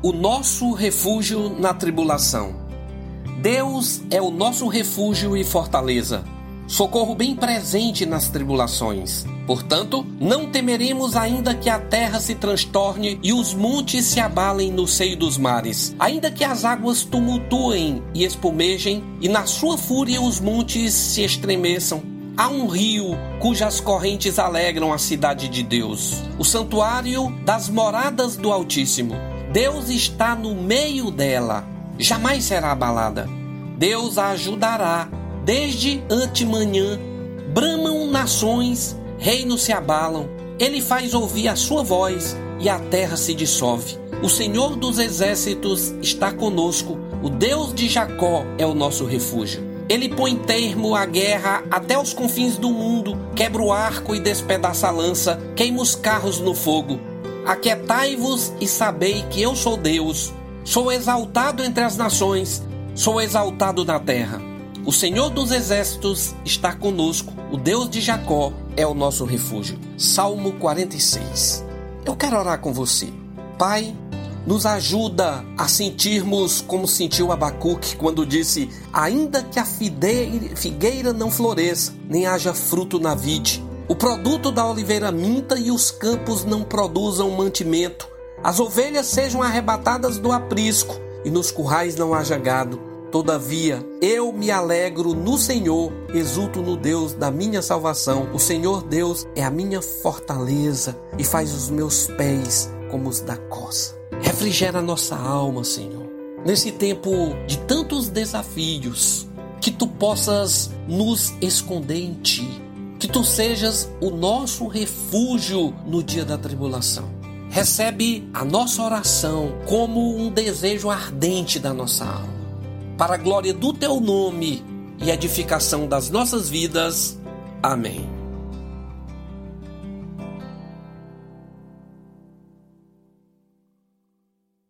o nosso refúgio na tribulação. Deus é o nosso refúgio e fortaleza, socorro bem presente nas tribulações. Portanto, não temeremos ainda que a terra se transtorne e os montes se abalem no seio dos mares, ainda que as águas tumultuem e espumejem e na sua fúria os montes se estremeçam. Há um rio cujas correntes alegram a cidade de Deus, o santuário das moradas do Altíssimo. Deus está no meio dela, jamais será abalada. Deus a ajudará desde antemanhã. Bramam nações, reinos se abalam. Ele faz ouvir a sua voz e a terra se dissolve. O Senhor dos exércitos está conosco. O Deus de Jacó é o nosso refúgio. Ele põe termo à guerra até os confins do mundo, quebra o arco e despedaça a lança, queima os carros no fogo. Aquietai-vos e sabei que eu sou Deus. Sou exaltado entre as nações, sou exaltado na terra. O Senhor dos exércitos está conosco, o Deus de Jacó é o nosso refúgio. Salmo 46. Eu quero orar com você. Pai, nos ajuda a sentirmos como sentiu Abacuque quando disse: Ainda que a figueira não floresça, nem haja fruto na vide, o produto da oliveira minta e os campos não produzam mantimento. As ovelhas sejam arrebatadas do aprisco e nos currais não haja gado. Todavia, eu me alegro no Senhor, exulto no Deus da minha salvação. O Senhor Deus é a minha fortaleza e faz os meus pés como os da coça. Refrigera nossa alma, Senhor. Nesse tempo de tantos desafios, que tu possas nos esconder em ti que tu sejas o nosso refúgio no dia da tribulação. Recebe a nossa oração como um desejo ardente da nossa alma. Para a glória do teu nome e edificação das nossas vidas. Amém.